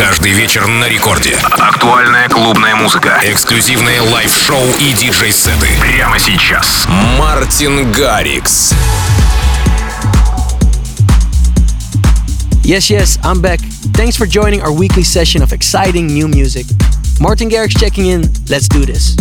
Каждый вечер на рекорде. Актуальная клубная музыка. Эксклюзивные лайв-шоу и диджей-сеты. Прямо сейчас. Мартин Гаррикс. Yes, yes, I'm back. Thanks for joining our weekly session of exciting new music. Martin Garrix checking in. Let's do this.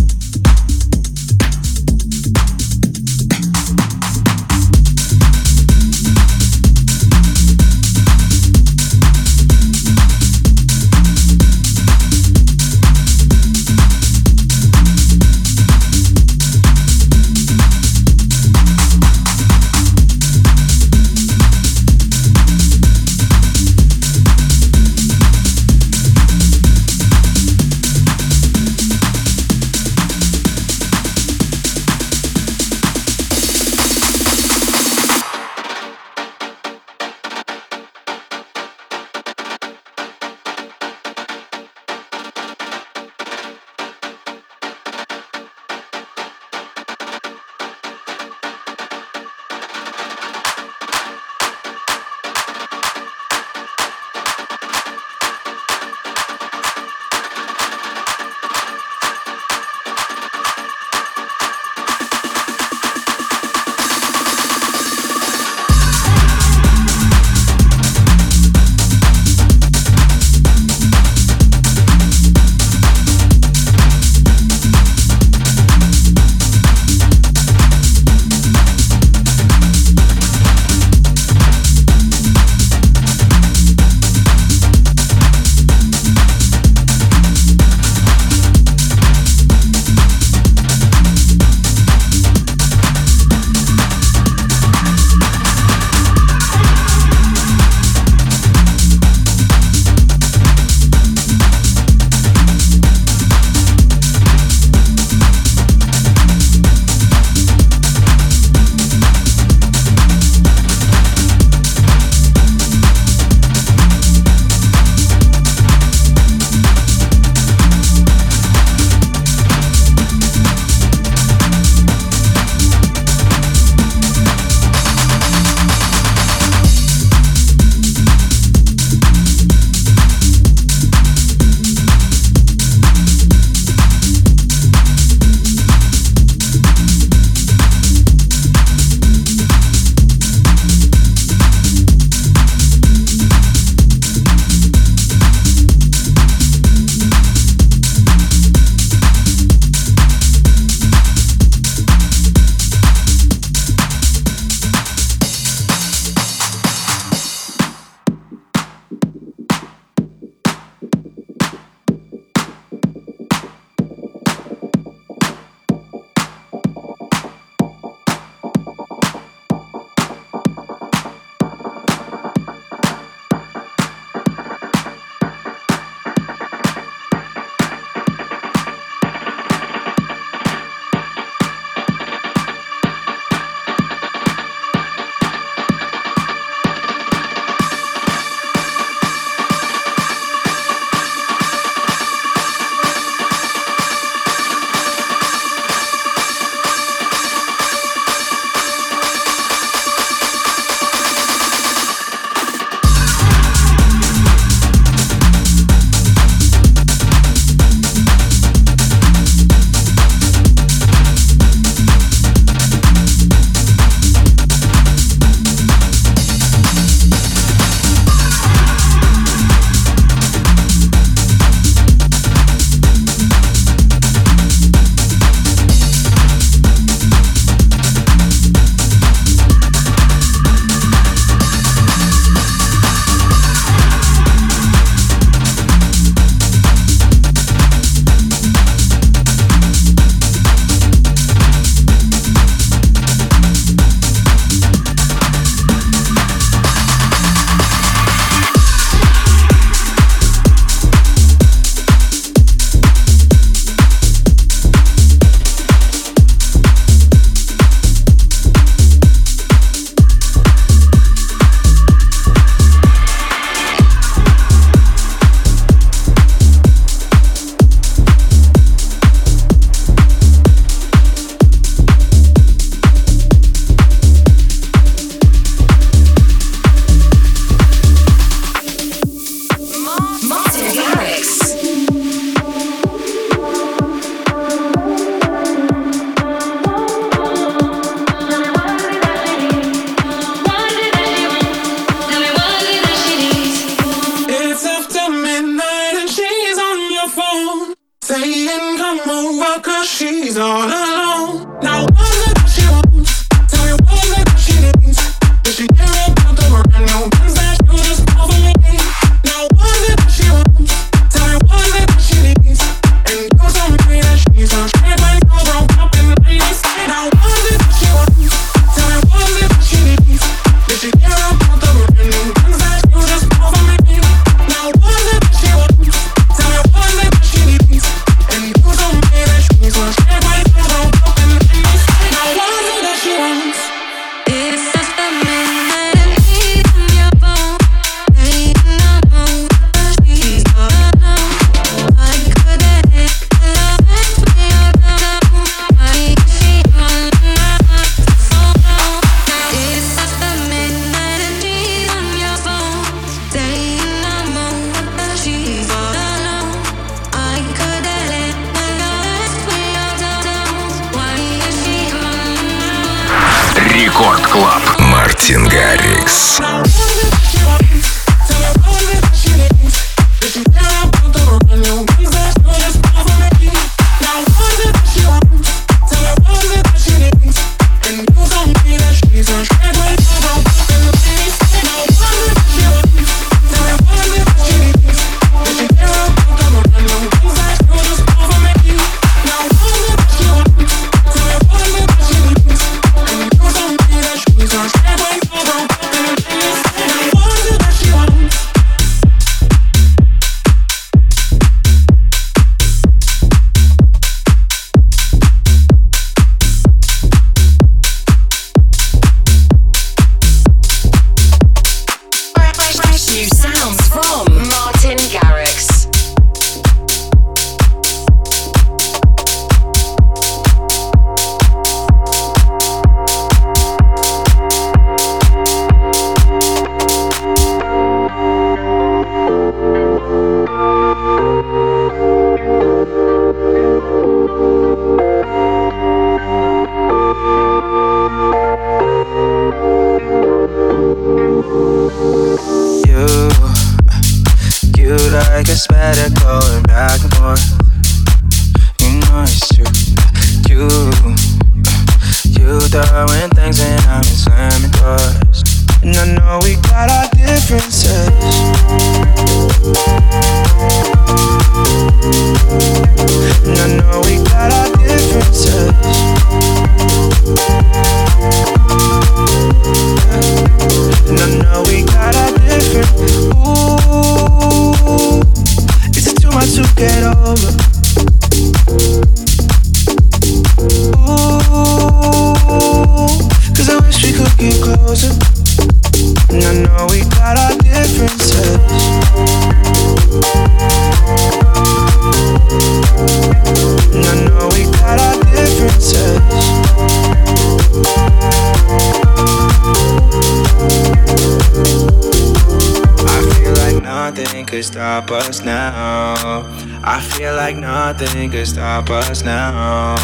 stop us now. I feel like nothing could stop us now.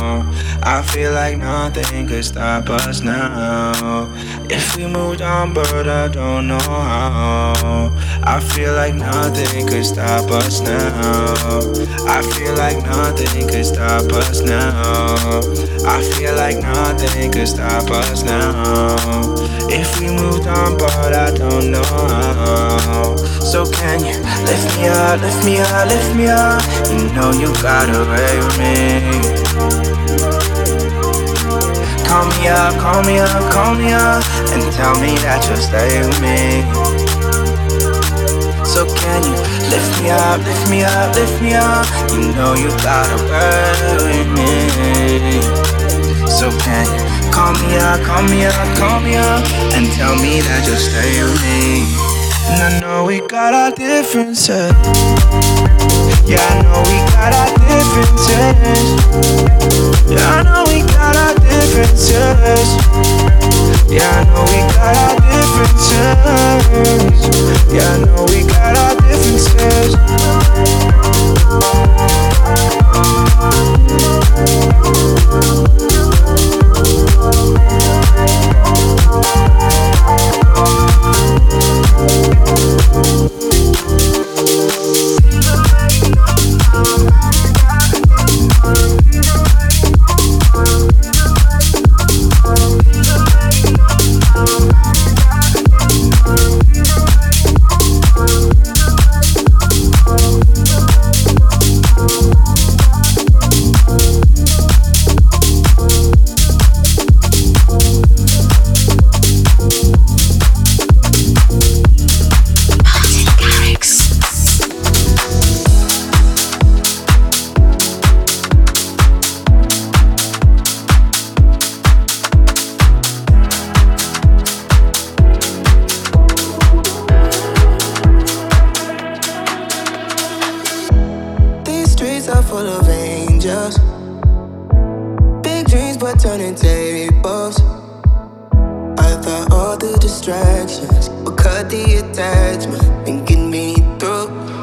I feel like nothing could stop us now. If we moved on, but I don't know how. I feel like nothing could stop us now. I feel like nothing could stop us now. I feel like nothing could stop us now. If we moved on, but I don't know how. So can you? Lift me up, lift me up, lift me up. You know you got a ray on me. Call me up, call me up, call me up, and tell me that you'll stay with me. So can you lift me up, lift me up, lift me up? You know you got a ray with me. So can you call me up, call me up, call me up, and tell me that you'll stay with me? And I know we got our differences. Yeah, I know we got our differences. Yeah, I know we got our differences. Yeah, I know we got our differences. Yeah, I know we got our differences. Yeah, Thank distractions. But cut the attachment and get me through.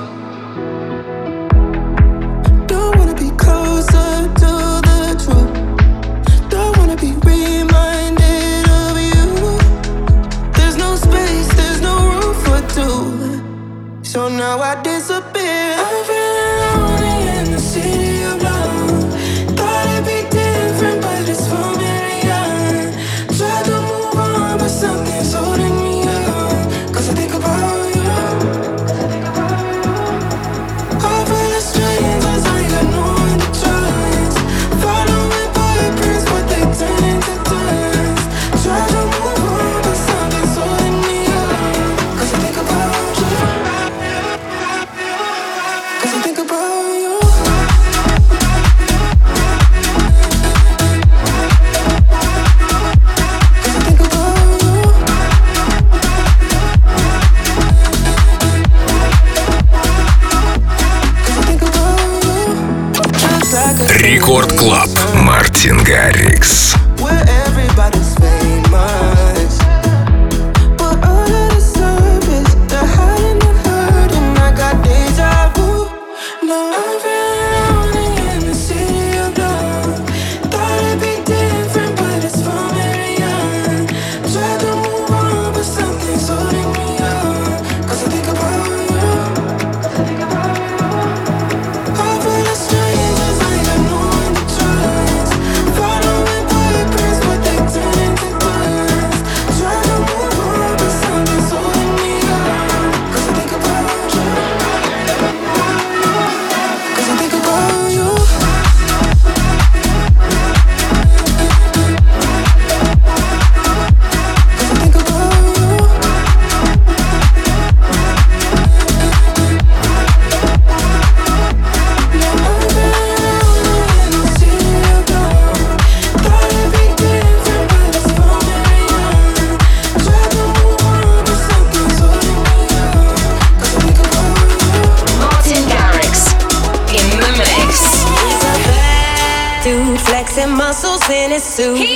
soon. He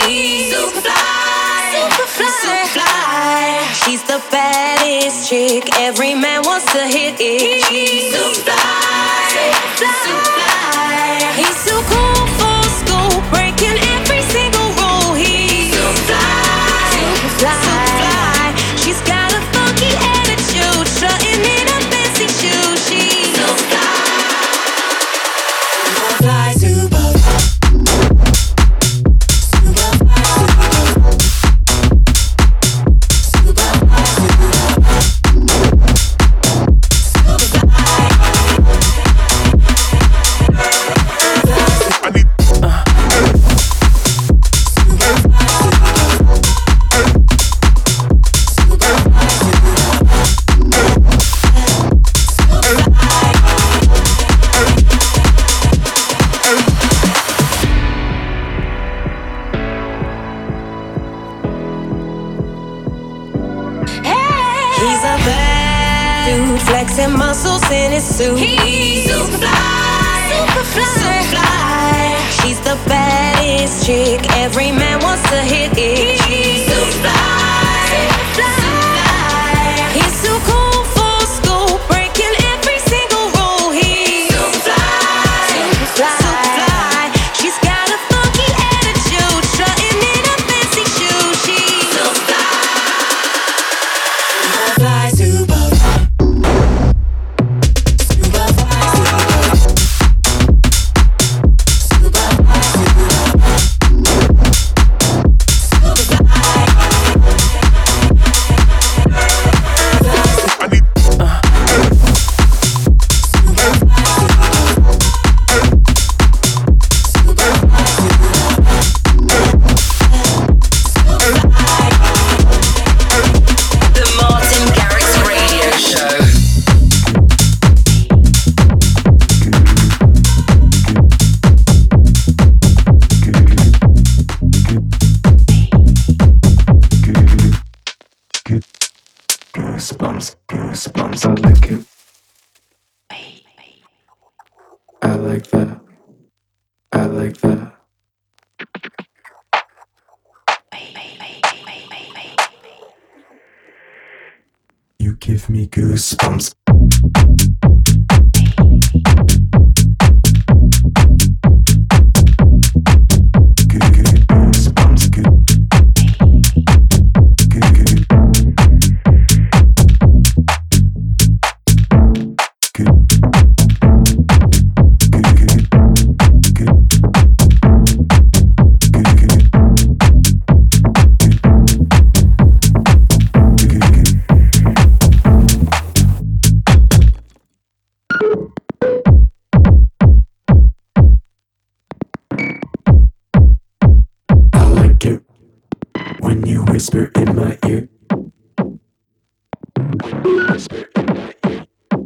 you whisper in my ear.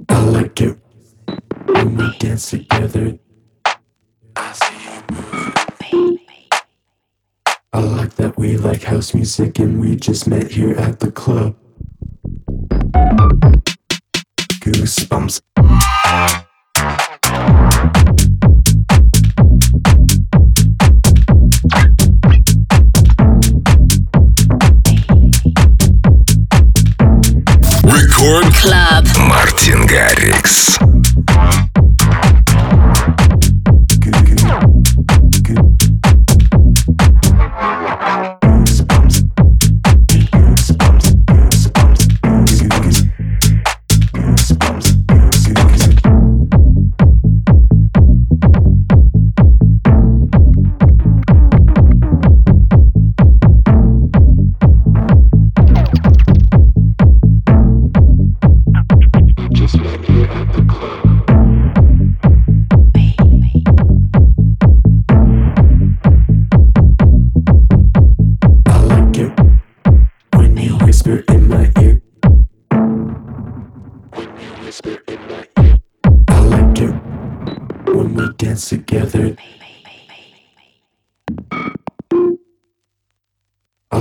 I like it when we dance together. I like that we like house music and we just met here at the club. Goosebumps. Рекорд Club. Мартин Гаррикс.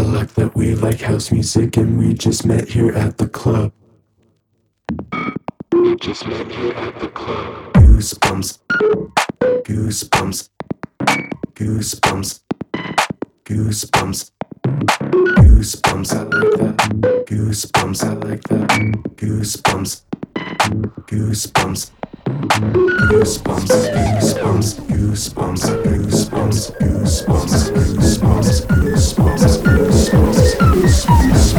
Like that we like house music and we just met here at the club. We just met here at the club. Goosebumps. Goosebumps. Goosebumps. Goosebumps. Goosebumps, I like that. Goosebumps, I like that. Goosebumps. Goosebumps. Goosebumps, goosebumps, goosebumps, goosebumps, goosebumps, goosebumps, goosebumps, goosebumps.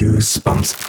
Goosebumps.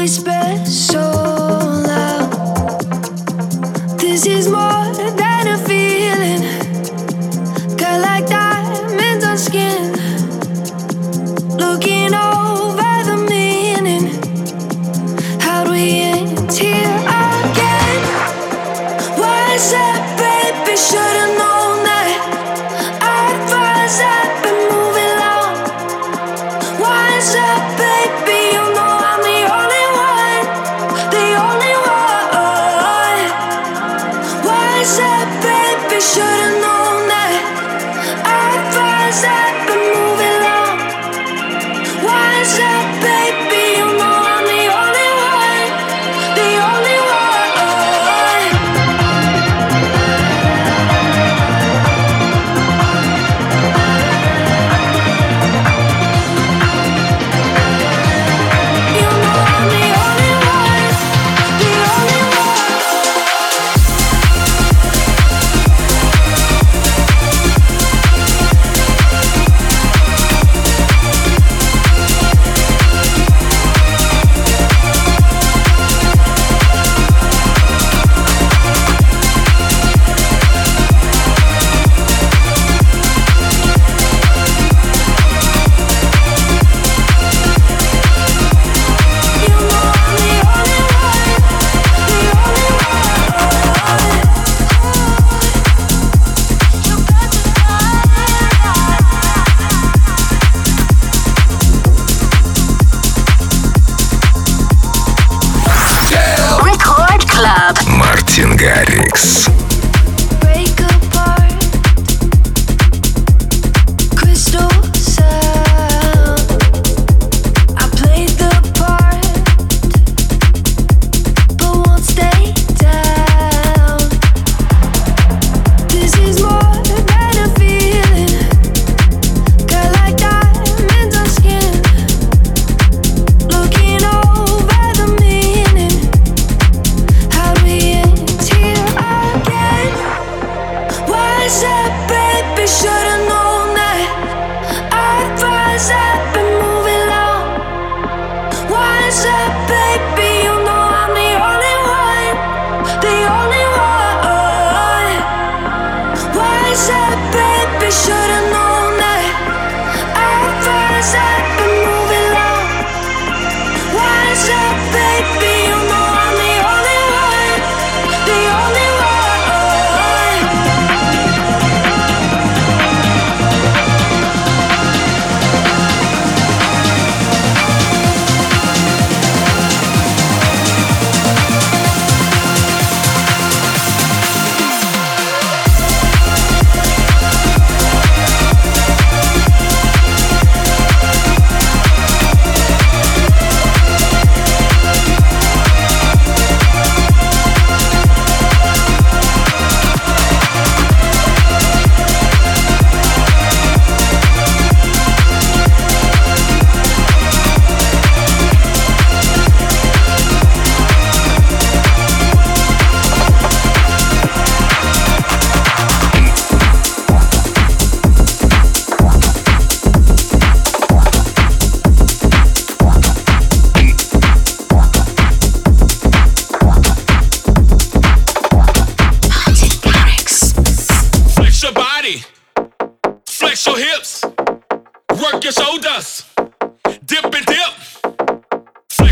It's best. So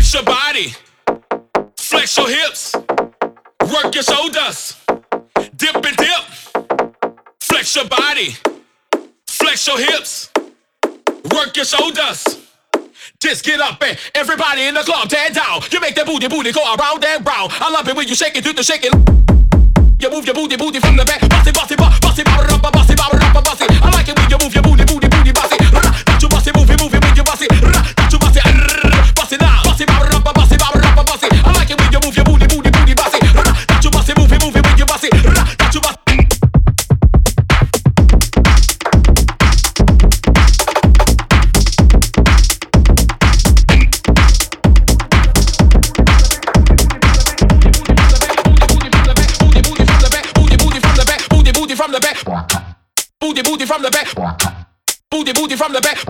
Flex your body, flex your hips, work your shoulders, dip and dip. Flex your body, flex your hips, work your shoulders. Just get up and everybody in the club tear down. You make that booty booty go around and round. I love it when you shake it, do the shaking. You move your booty booty from the back, bossy bossy bossy bossy bossy bossy bossy. I like it when you move your booty booty booty bossy. from the back. Booty booty from the back.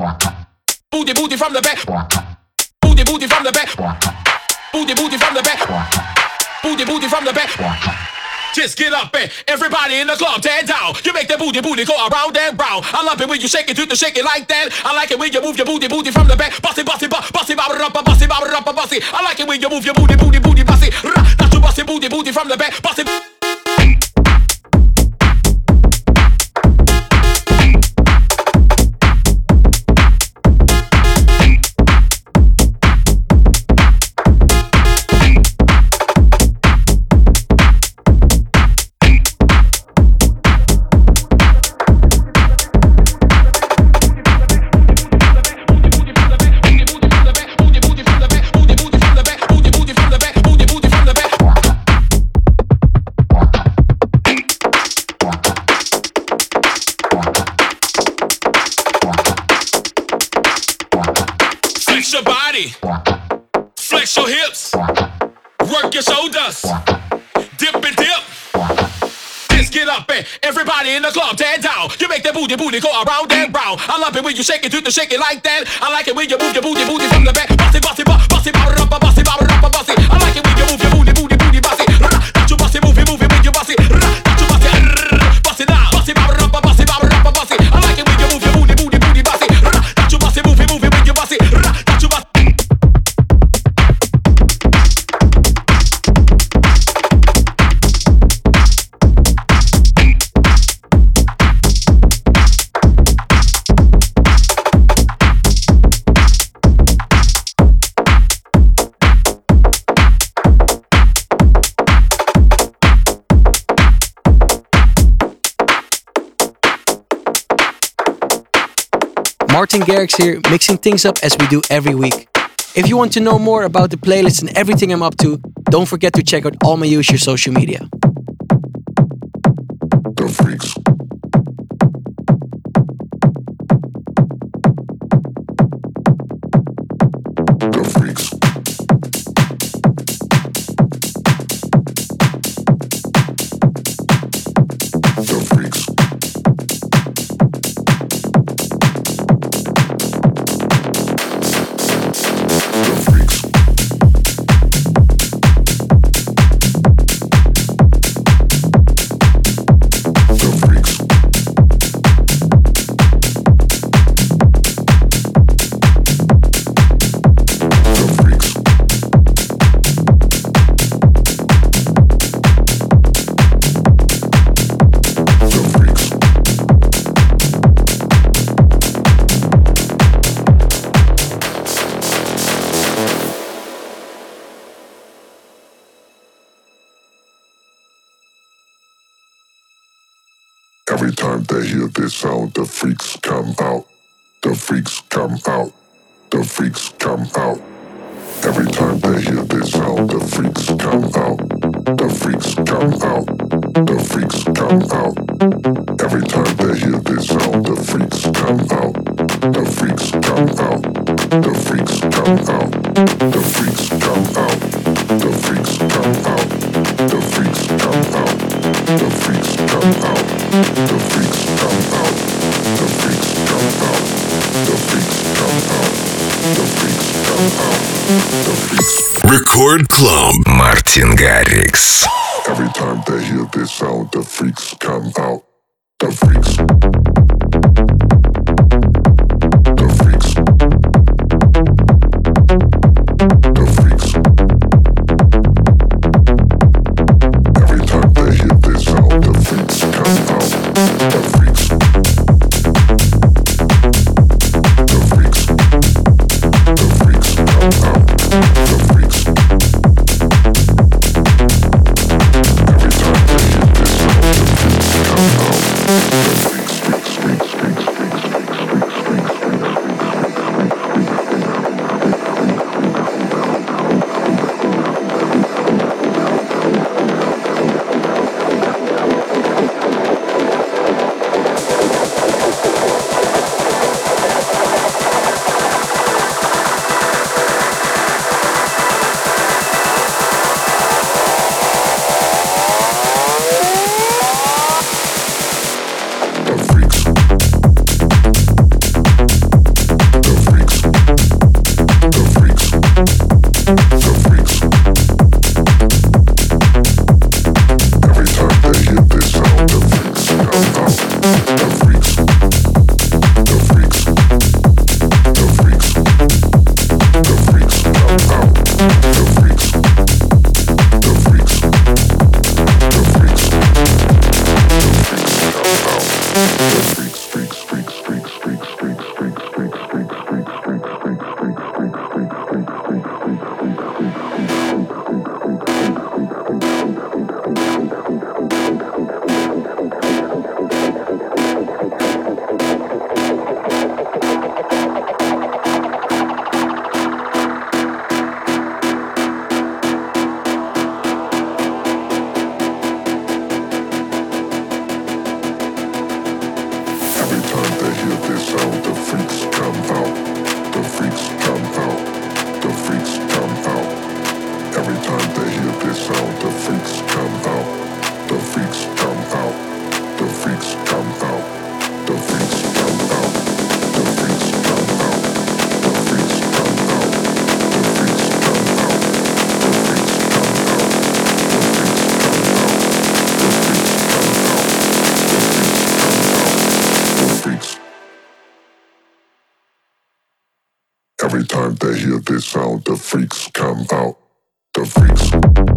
Booty booty from the back. Booty booty from the back. Booty booty from the back. Booty booty from the back. Just get up and everybody in the club stand down. You make that booty booty go around and round. I love it when you shake it, do the shake it like that. I like it when you move your booty booty from the back. Bossy bossy bossy bossy bobber up bossy bobber up bossy. I like it when you move your booty booty booty bossy. That's your bossy booty booty from the back. Bossy. You shake it do the shake it like that. Garrix here, mixing things up as we do every week. If you want to know more about the playlist and everything I'm up to, don't forget to check out all my usual social media. They hear this sound, the freaks come out. The freaks.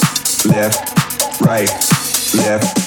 left, right, left.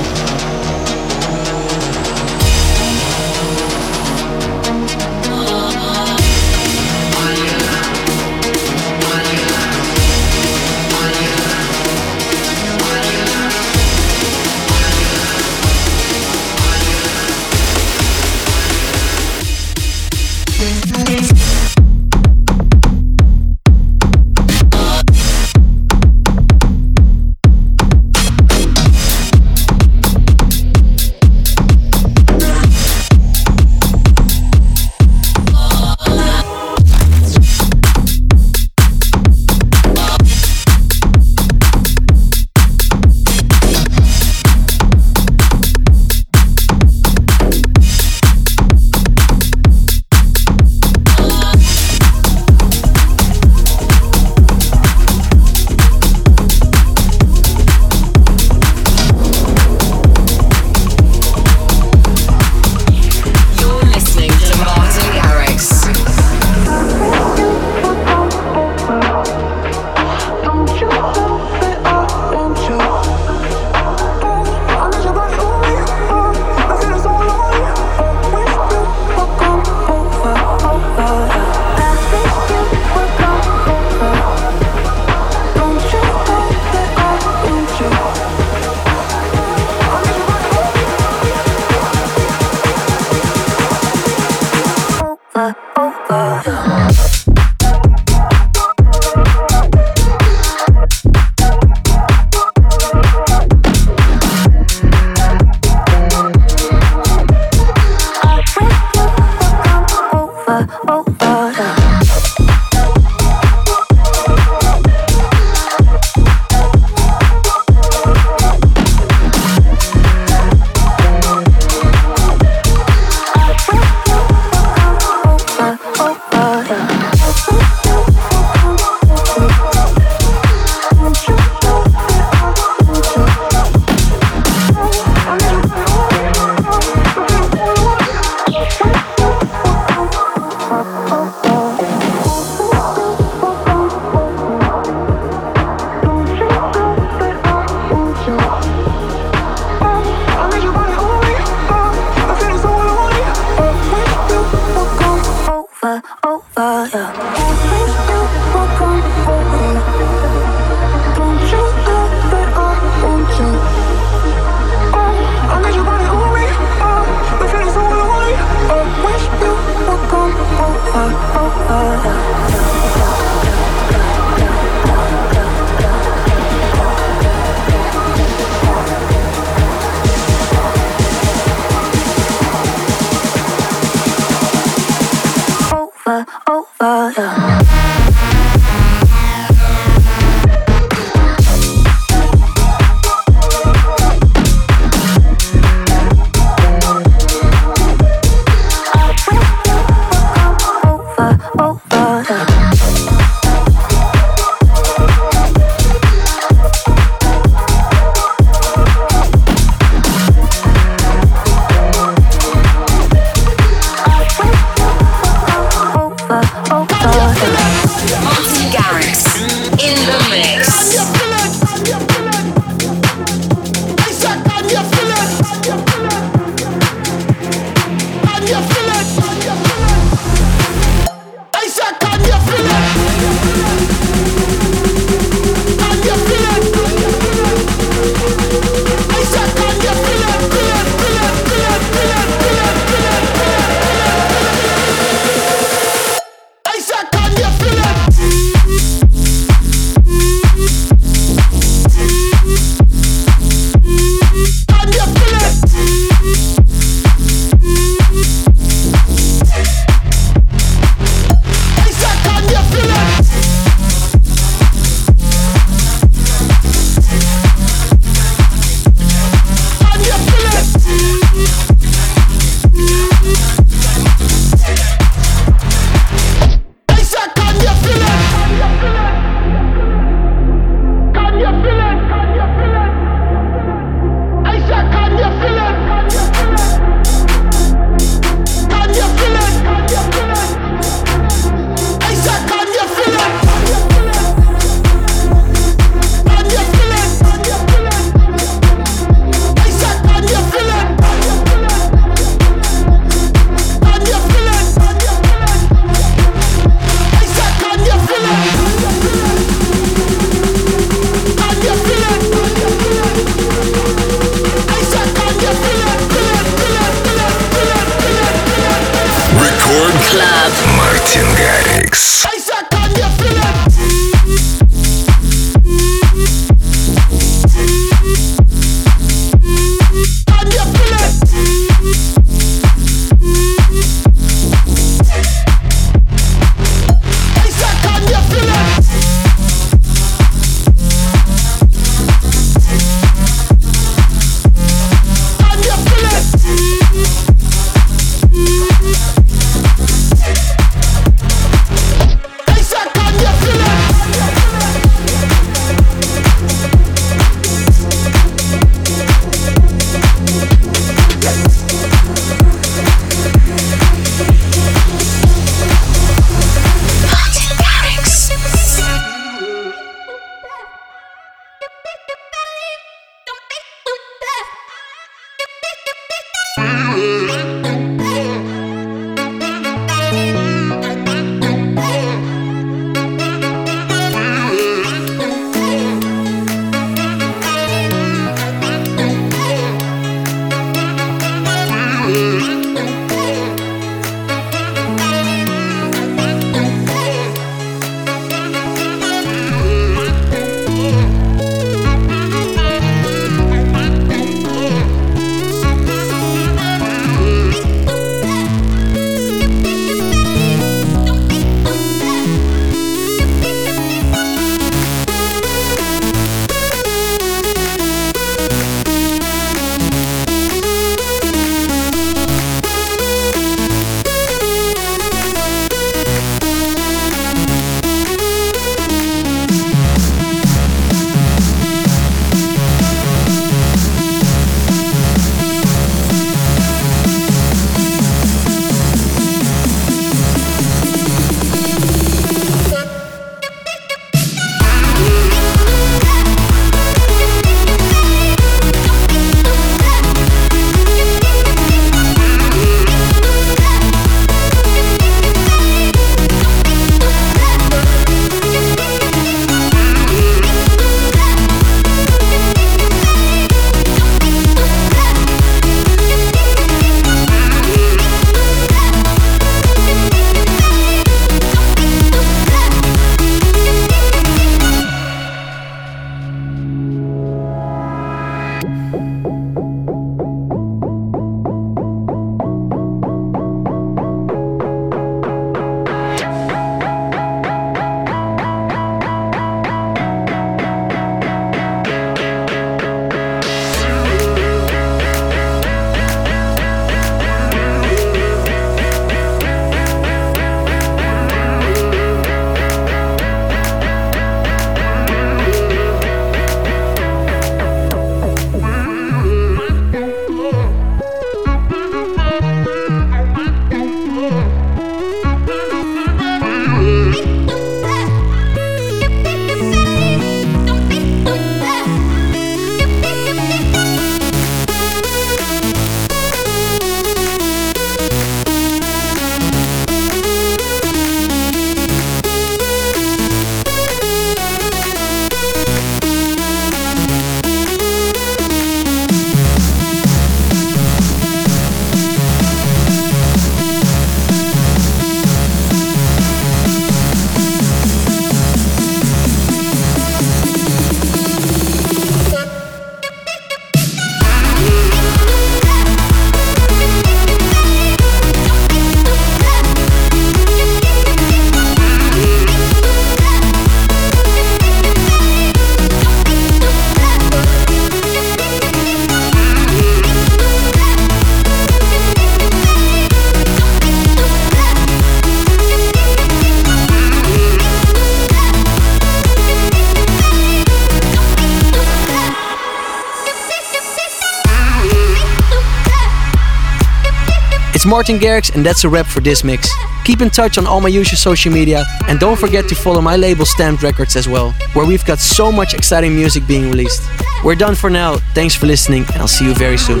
Martin Garrix, and that's a wrap for this mix. Keep in touch on all my usual social media, and don't forget to follow my label Stamped Records as well, where we've got so much exciting music being released. We're done for now. Thanks for listening, and I'll see you very soon.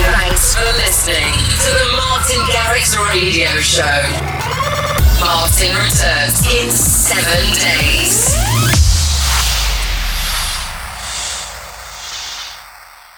Thanks for listening to the Martin Garrix Radio Show. Martin returns in seven days.